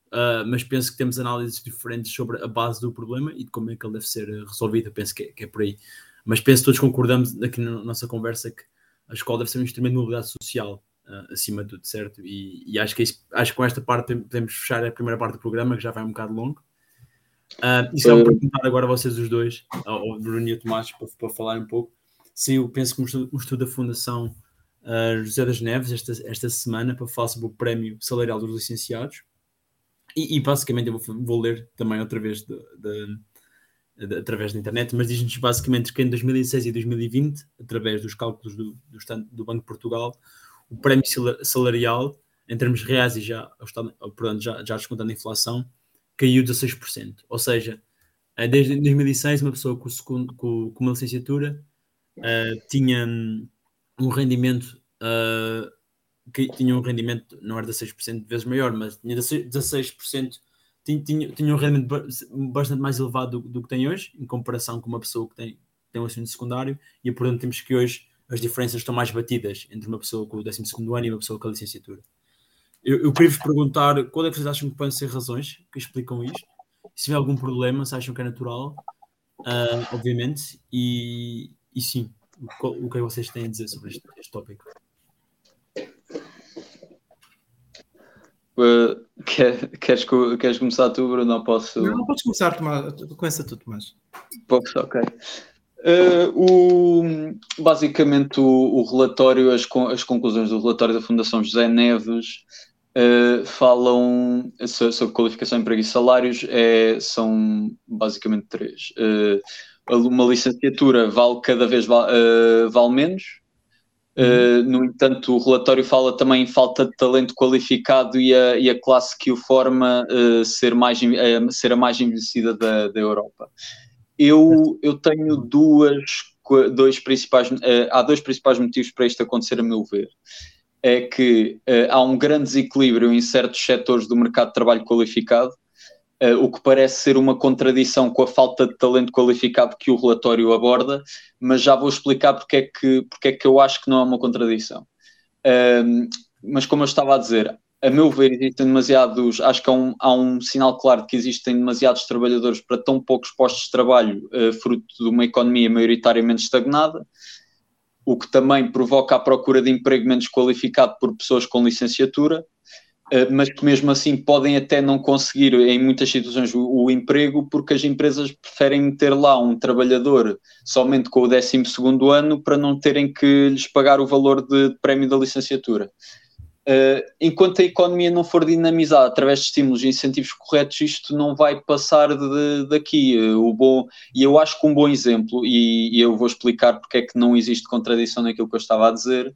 uh, mas penso que temos análises diferentes sobre a base do problema e de como é que ele deve ser resolvido. Eu penso que é, que é por aí. Mas penso que todos concordamos aqui na nossa conversa que a escola deve ser um instrumento de mobilidade social, uh, acima de tudo, certo? E, e acho, que é isso, acho que com esta parte podemos fechar a primeira parte do programa, que já vai um bocado longo. Uh, e só uh, perguntar agora a vocês os dois, ao Bruno e ao Tomás, para, para falar um pouco. Sim, eu penso que um estudo, um estudo da Fundação uh, José das Neves esta, esta semana para falar sobre o prémio salarial dos licenciados. E, e basicamente eu vou, vou, ler também outra vez de, de, de, através da internet, mas diz-nos basicamente que em 2006 e 2020, através dos cálculos do, do, do Banco de Portugal, o prémio salarial, em termos reais e já, portanto, já, já descontando a inflação, caiu 16%. Ou seja, eh, desde 2006, uma pessoa com, segundo, com, com uma licenciatura uh, tinha um rendimento uh, que tinha um rendimento, não era 16% de vezes maior, mas tinha 16%, tinha, tinha, tinha um rendimento bastante mais elevado do, do, que tem hoje, em comparação com uma pessoa que tem, tem um ensino secundário, e portanto temos que hoje as diferenças estão mais batidas entre uma pessoa com o 12 ano e uma pessoa com a licenciatura. Eu, eu queria vos perguntar qual é que vocês acham que podem ser razões que explicam isto. Se tiver algum problema, se acham que é natural, uh, obviamente, e, e sim, qual, o que é que vocês têm a dizer sobre este, este tópico? Uh, quer, queres, queres começar tu, Bruno? Não posso. Não, podes começar, Tomás. Começa tu, Tomás. Posso, ok. Uh, o, basicamente, o, o relatório, as, as, conclusões do relatório da Fundação José Neves uh, falam sobre qualificação, emprego e salários, é, são basicamente três. Uh, uma licenciatura vale cada vez vale menos. Uh, no entanto, o relatório fala também em falta de talento qualificado e a, e a classe que o forma ser, mais, ser a mais envelhecida da, da Europa. Eu, eu tenho duas, dois principais, há dois principais motivos para isto acontecer, a meu ver é que uh, há um grande desequilíbrio em certos setores do mercado de trabalho qualificado, uh, o que parece ser uma contradição com a falta de talento qualificado que o relatório aborda, mas já vou explicar porque é que, porque é que eu acho que não é uma contradição. Uh, mas como eu estava a dizer, a meu ver, existem demasiados, acho que há um, há um sinal claro de que existem demasiados trabalhadores para tão poucos postos de trabalho, eh, fruto de uma economia maioritariamente estagnada o que também provoca a procura de emprego menos qualificado por pessoas com licenciatura, eh, mas que mesmo assim podem até não conseguir, em muitas situações, o, o emprego, porque as empresas preferem meter lá um trabalhador somente com o 12 ano para não terem que lhes pagar o valor de prémio da licenciatura. Uh, enquanto a economia não for dinamizada através de estímulos e incentivos corretos, isto não vai passar de, daqui. Uh, o bom, e eu acho que um bom exemplo, e, e, eu vou explicar porque é que não existe contradição naquilo que eu estava a dizer.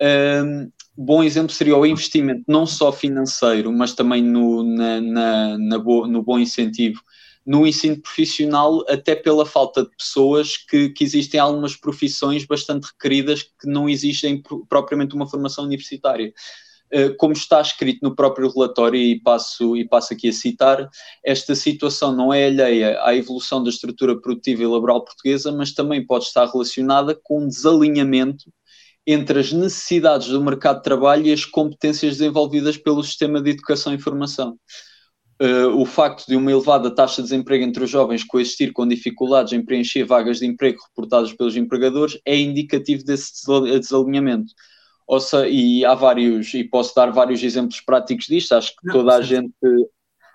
Uh, bom exemplo seria o investimento, não só financeiro, mas também no, na, na, na bo, no bom incentivo no ensino profissional, até pela falta de pessoas que, que existem algumas profissões bastante requeridas que não exigem propriamente uma formação universitária. Eh, como está escrito no próprio relatório, e passo, e passo aqui a citar, esta situação não é alheia à evolução da estrutura produtiva e laboral portuguesa, mas também pode estar relacionada com um desalinhamento entre as necessidades do mercado de trabalho e as competências desenvolvidas pelo sistema de educação e formação uh, o facto de uma elevada taxa de desemprego entre os jovens coexistir com dificuldades em preencher vagas de emprego reportadas pelos empregadores é indicativo desse desalinhamento. Ou seja, e há vários, e posso dar vários exemplos práticos disto, acho que Não, toda a gente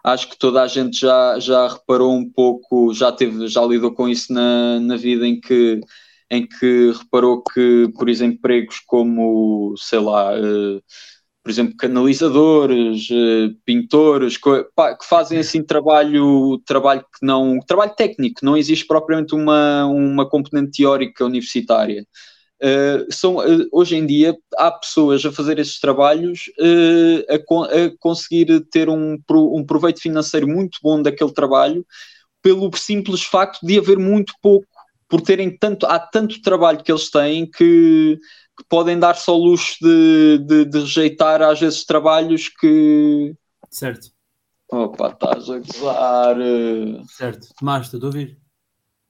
acho que toda a gente já, já reparou um pouco, já teve, já lidou com isso na, na vida em que em que reparou que, por exemplo, empregos como, sei lá, uh, por exemplo, canalizadores, eh, pintores, que fazem assim trabalho, trabalho que não, trabalho técnico, não existe propriamente uma, uma componente teórica universitária. Uh, são, uh, hoje em dia há pessoas a fazer esses trabalhos uh, a, a, conseguir ter um, um proveito financeiro muito bom daquele trabalho pelo simples facto de haver muito pouco, por terem tanto, há tanto trabalho que eles têm que que podem dar-se ao luxo de, de, de, rejeitar às vezes trabalhos que. Certo. Opa, estás a gozar. Certo, Tomás, estou a ouvir.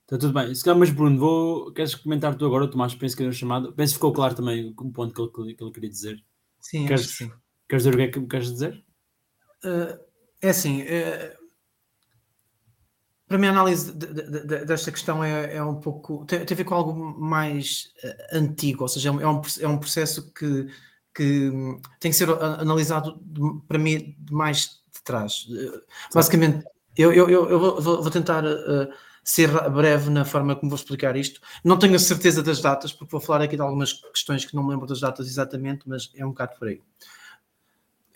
Está tudo bem. Se calhar, mas Bruno, vou... queres comentar tu agora? O Tomás penso que é chamado. Penso que ficou claro também o ponto que ele, que ele queria dizer. Sim, queres, sim. Queres dizer o que é que queres dizer? Uh, é assim, uh, para mim a análise de, de, de, desta questão é, é, um pouco tem, tem, a ver com algo mais uh, antigo, ou seja, é um, é um é processo que, que tem que ser analisado para mim de mais de trás. Uh, basicamente, eu, eu, eu vou, vou, tentar uh, ser breve na forma como vou explicar isto. Não tenho a certeza das datas, porque vou falar aqui de algumas questões que não me lembro das datas exatamente, mas é um bocado por aí.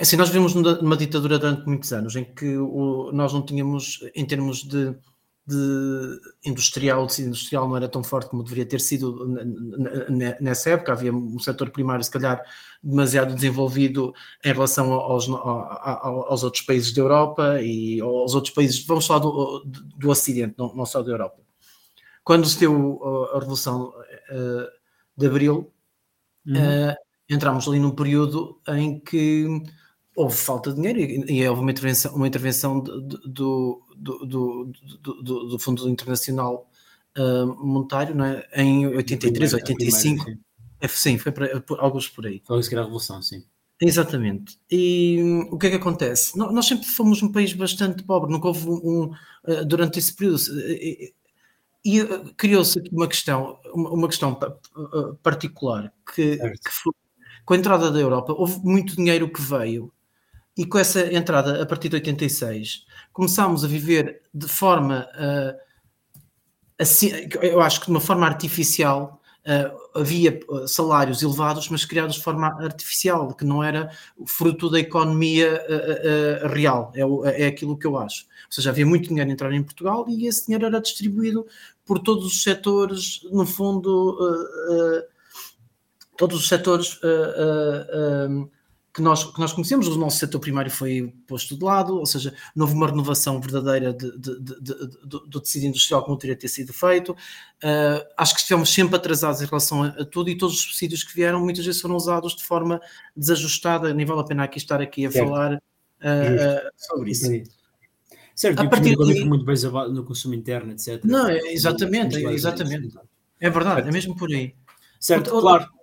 É assim, nós vivemos numa ditadura durante muitos anos em que o, nós não tínhamos, em termos de, de industrial, o tecido industrial não era tão forte como deveria ter sido nessa época. Havia um setor primário, se calhar, demasiado desenvolvido em relação aos, aos outros países da Europa e aos outros países, vamos falar do, do Ocidente, não, não só da Europa. Quando se deu a Revolução uh, de Abril, uhum. uh, entramos ali num período em que houve falta de dinheiro e, e houve uma intervenção, uma intervenção do, do, do, do, do Fundo Internacional uh, Monetário não é? em 83, 85. Primeira, sim. É, sim, foi para, por, alguns por aí. Foi a Revolução, sim. Exatamente. E hum, o que é que acontece? Nós sempre fomos um país bastante pobre, nunca houve um, uh, durante esse período. E, e uh, criou-se aqui uma questão, uma, questão particular que, que foi, com a entrada da Europa, houve muito dinheiro que veio e com essa entrada a partir de 86 começámos a viver de forma uh, assim, eu acho que de uma forma artificial uh, havia salários elevados mas criados de forma artificial que não era fruto da economia uh, real. É, é aquilo que eu acho. Ou seja, havia muito dinheiro a entrar em Portugal e esse dinheiro era distribuído por todos os setores no fundo todos os setores que nós, que nós conhecemos, o nosso setor primário foi posto de lado, ou seja, não houve uma renovação verdadeira de, de, de, do tecido industrial como teria ter sido feito. Uh, acho que estivemos sempre atrasados em relação a, a, tudo e todos os subsídios que vieram muitas vezes foram usados de forma desajustada. Nem vale a pena aqui estar aqui a certo. falar uh, sobre isso. Certo, a partir de... muito bem no consumo interno, etc. Não, é, exatamente, é, exatamente. É verdade, é mesmo por aí. Certo, claro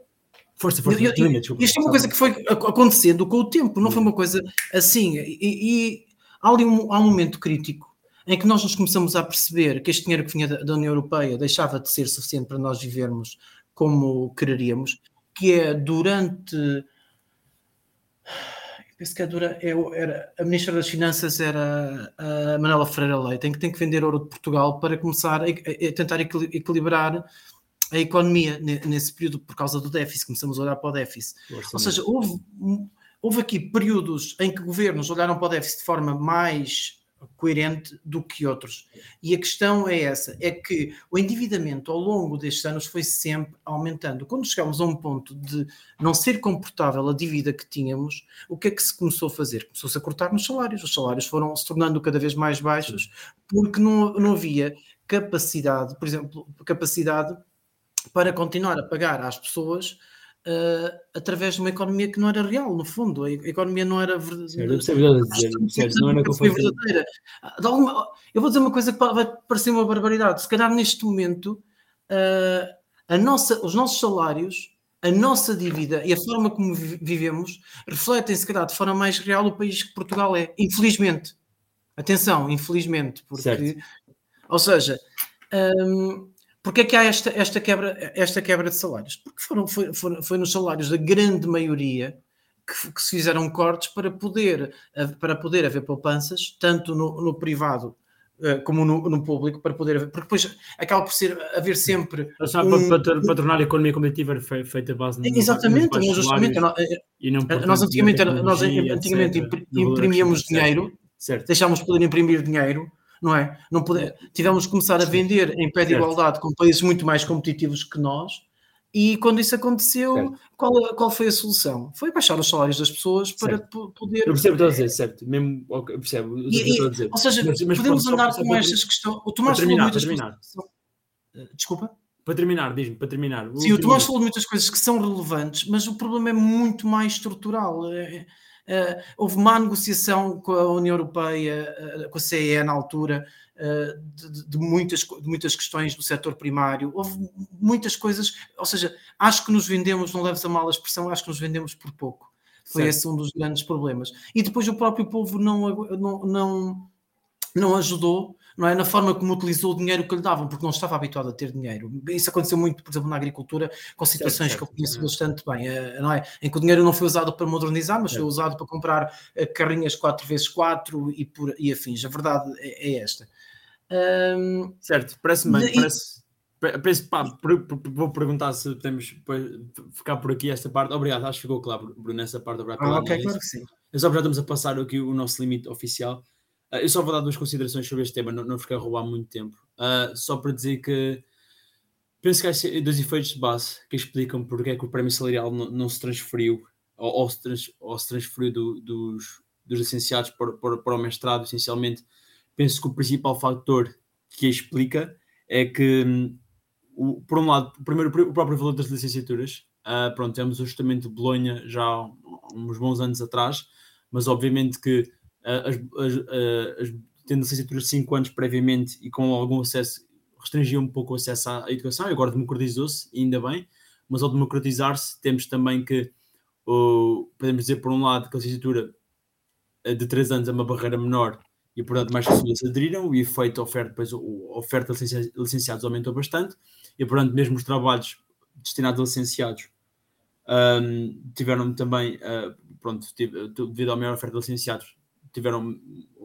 Força, força. Eu, eu, isto é uma coisa que foi acontecendo com o tempo, não foi uma coisa assim. E, e há ali um, há um momento crítico em que nós nos começamos a perceber que este dinheiro que vinha da, da União Europeia deixava de ser suficiente para nós vivermos como quereríamos, que é durante penso que é dura, é, era, a Ministra das Finanças era a Manela Ferreira Leite, tem que, tem que vender ouro de Portugal para começar a, a tentar equilibrar a economia nesse período por causa do déficit, começamos a olhar para o déficit. Ou seja, houve houve aqui períodos em que governos olharam para o déficit de forma mais coerente do que outros. E a questão é essa: é que o endividamento ao longo destes anos foi sempre aumentando. Quando chegamos a um ponto de não ser comportável a dívida que tínhamos, o que é que se começou a fazer? Começou-se a cortar nos salários. Os salários foram se tornando cada vez mais baixos porque não, não havia capacidade, por exemplo, capacidade para continuar a pagar às pessoas uh, através de uma economia que não era real, no fundo. A economia não era verdadeira. Eu vou dizer uma coisa que vai parecer uma barbaridade. Se calhar neste momento uh, a nossa, os nossos salários, a nossa dívida e a forma como vivemos refletem, se calhar, de forma mais real o país que Portugal é. Infelizmente. Atenção, infelizmente, porque. Certo. Ou seja, um, Porquê é que há esta, esta, quebra, esta quebra de salários? Porque foram, foi, foi, foi nos salários da grande maioria que, que, se fizeram cortes para poder, para poder haver poupanças, tanto no, no privado uh, como no, no, público, para poder haver, porque depois acaba por ser, haver sempre. Um, para, para, para, tornar a economia competitiva feita base no, Exatamente, mas justamente e não eh, nós antigamente, nós antigamente imprimíamos dinheiro, certo. deixámos poder imprimir dinheiro não é? Não pode... Tivemos que começar a vender em pé de igualdade com países muito mais competitivos que nós. E quando isso aconteceu, qual, qual foi a solução? Foi baixar os salários das pessoas para certo. poder. Eu percebo o que estou a dizer, certo? Mesmo, eu percebo. Ou seja, mas, mas podemos andar com estas questões. O Tomás falou muitas coisas. Eh, desculpa? Para terminar, diz-me, para terminar. O Sim, o Tomás falou muitas coisas que são relevantes, mas o problema é muito mais estrutural. É, Uh, houve má negociação com a União Europeia, uh, com a CE na altura, uh, de, de, muitas, de muitas questões do setor primário. Houve muitas coisas, ou seja, acho que nos vendemos, não leves a mal a expressão, acho que nos vendemos por pouco. Foi certo. esse um dos grandes problemas. E depois o próprio povo não, não, não, não ajudou não é? na forma como utilizou o dinheiro que lhe davam, porque não estava habituado a ter dinheiro. Isso aconteceu muito, por exemplo, na agricultura, com situações certo, certo, que eu conheço bastante bem, eh, não é? em que o dinheiro não foi usado para modernizar, mas foi usado para comprar eh, carrinhas 4x4 e, por, e afins. A verdade é, é esta. Certo, parece-me bem, parece... Penso, pá, vou perguntar se podemos ficar por aqui esta parte. Obrigado, acho que ficou claro, Bruno, essa parte. Ah, ok, claro que sim. Só já estamos a passar aqui o nosso limite oficial. Uh, eu só vou dar duas considerações sobre este tema, não, não ficar a roubar muito tempo. Uh, só para dizer que penso que há dois efeitos de base que explicam porque é que o prémio salarial não, não se transferiu ou, ou, se, trans, ou se transferiu do, dos, dos licenciados para, para, para, o mestrado, essencialmente. Penso que o principal fator que explica é que, o, por um lado, primeiro, o próprio valor das licenciaturas. Uh, pronto, temos o ajustamento de Bolonha já há uns bons anos atrás, mas obviamente que as, as, as, de 5 anos previamente e com algum acesso, restringiu um pouco o acesso à educação, e agora democratizou-se, ainda bem, mas ao democratizar-se, temos também que, uh, podemos dizer, por um lado, que a licenciatura eh, de 3 anos é uma barreira menor e, portanto, mais pessoas aderiram, o efeito oferta, depois, a oferta de licenciados aumentou bastante, e, portanto, mesmo os trabalhos destinados a licenciados um, tiveram também, uh, pronto, devido à maior oferta de licenciados, tiveram,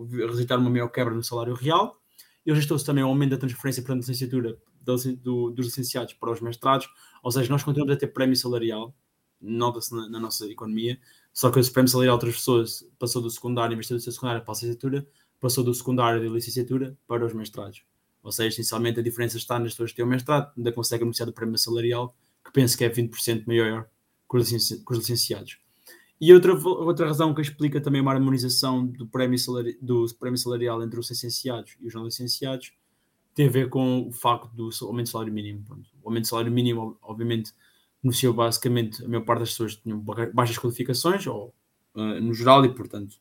resultaram uma maior quebra no salário real. E registrou-se também o aumento da transferência para a licenciatura do, dos licenciados para os mestrados, ou seja, nós continuamos a ter prémio salarial, nota-se na, na, nossa economia, só que esse prémio salarial pessoas passou do secundário, de ser do secundário para a licenciatura, passou do secundário da licenciatura para os mestrados. Ou seja, essencialmente a diferença está nas pessoas que têm o mestrado, ainda conseguem beneficiar do prémio salarial, que penso que é 20% maior que os licenciados. E outra, outra razão que explica também uma harmonização do prémio, salari, do prémio salarial entre os licenciados e os não licenciados tem a ver com o facto do aumento do salário mínimo. Pronto. O aumento do salário mínimo, obviamente, beneficiou basicamente a maior parte das pessoas que tinham baixas qualificações, ou, uh, no geral, e portanto,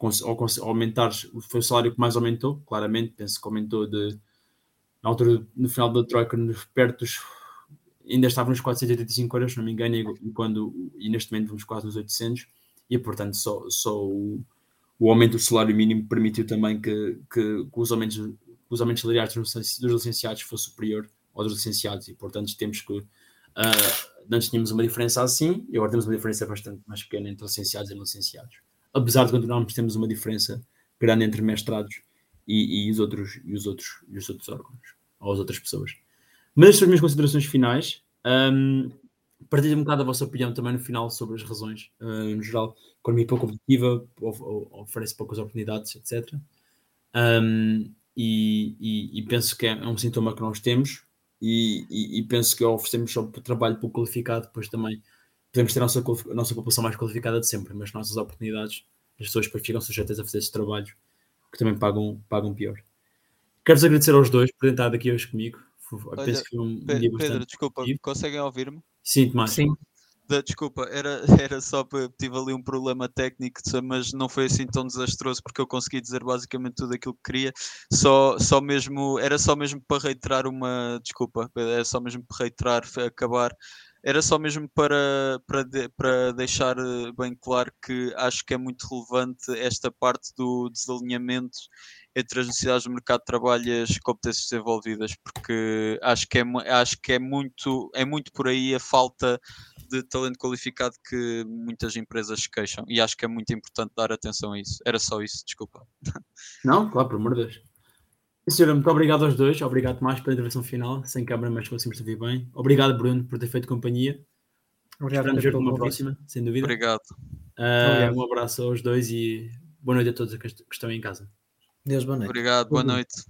ao, aumentar, foi o salário que mais aumentou, claramente, penso que aumentou de, na altura, no final da troika, perto dos ainda estava nos 485 euros, se não me engano, e, quando, e neste momento vamos quase nos 800, e portanto só, só o, o aumento do salário mínimo permitiu também que, que, que os, aumentos, os aumentos salariais dos licenciados fosse superior aos dos licenciados, e portanto temos que. Uh, antes tínhamos uma diferença assim, e agora temos uma diferença bastante mais pequena entre licenciados e não licenciados. Apesar de continuarmos, temos uma diferença grande entre mestrados e, e, os, outros, e, os, outros, e os outros órgãos, ou as outras pessoas. Mas as minhas considerações finais, um, partilhe um bocado a vossa opinião também no final sobre as razões, uh, no geral, economia pouco competitiva, oferece poucas oportunidades, etc. Um, e, e, e, penso que é, é um sintoma que nós temos e, e, penso que oferecemos só trabalho pouco qualificado, depois também podemos ter a nossa, a nossa população mais qualificada de sempre, mas nossas oportunidades, as pessoas depois ficam sujeitas a fazer esses trabalhos que também pagam, pagam pior. Quero-vos agradecer aos dois por estar aqui hoje comigo. Olha, Penso que foi um, Pedro, dia Pedro, desculpa, conseguem ouvir-me? Sim, Tomás. Sim. desculpa, era, era só para. Tive ali um problema técnico, mas não foi assim tão desastroso porque eu consegui dizer basicamente tudo aquilo que queria. Só, só mesmo, era só mesmo para reiterar uma. Desculpa, é só mesmo para reiterar, acabar era só mesmo para, para, de, para deixar eh, bem claro que acho que é muito relevante esta parte do desalinhamento entre as necessidades do mercado de trabalho e as competências desenvolvidas, porque acho que é, acho que é, muito, é muito por aí a falta de talento qualificado que muitas empresas se queixam e acho que é muito importante dar atenção a isso. Era só isso, desculpa. Não, claro, por amor de Deus. Senhora, muito obrigado aos dois. Obrigado, Tomás, pela intervenção final. Sem câmera, mas conseguimos te ouvir bem. Obrigado, Bruno, por ter feito companhia. Obrigado. Esperamos ver numa próxima, sem dúvida. Obrigado. Uh, um abraço aos dois e boa noite a todos que estão em casa. Deus, boa noite. Obrigado, boa noite.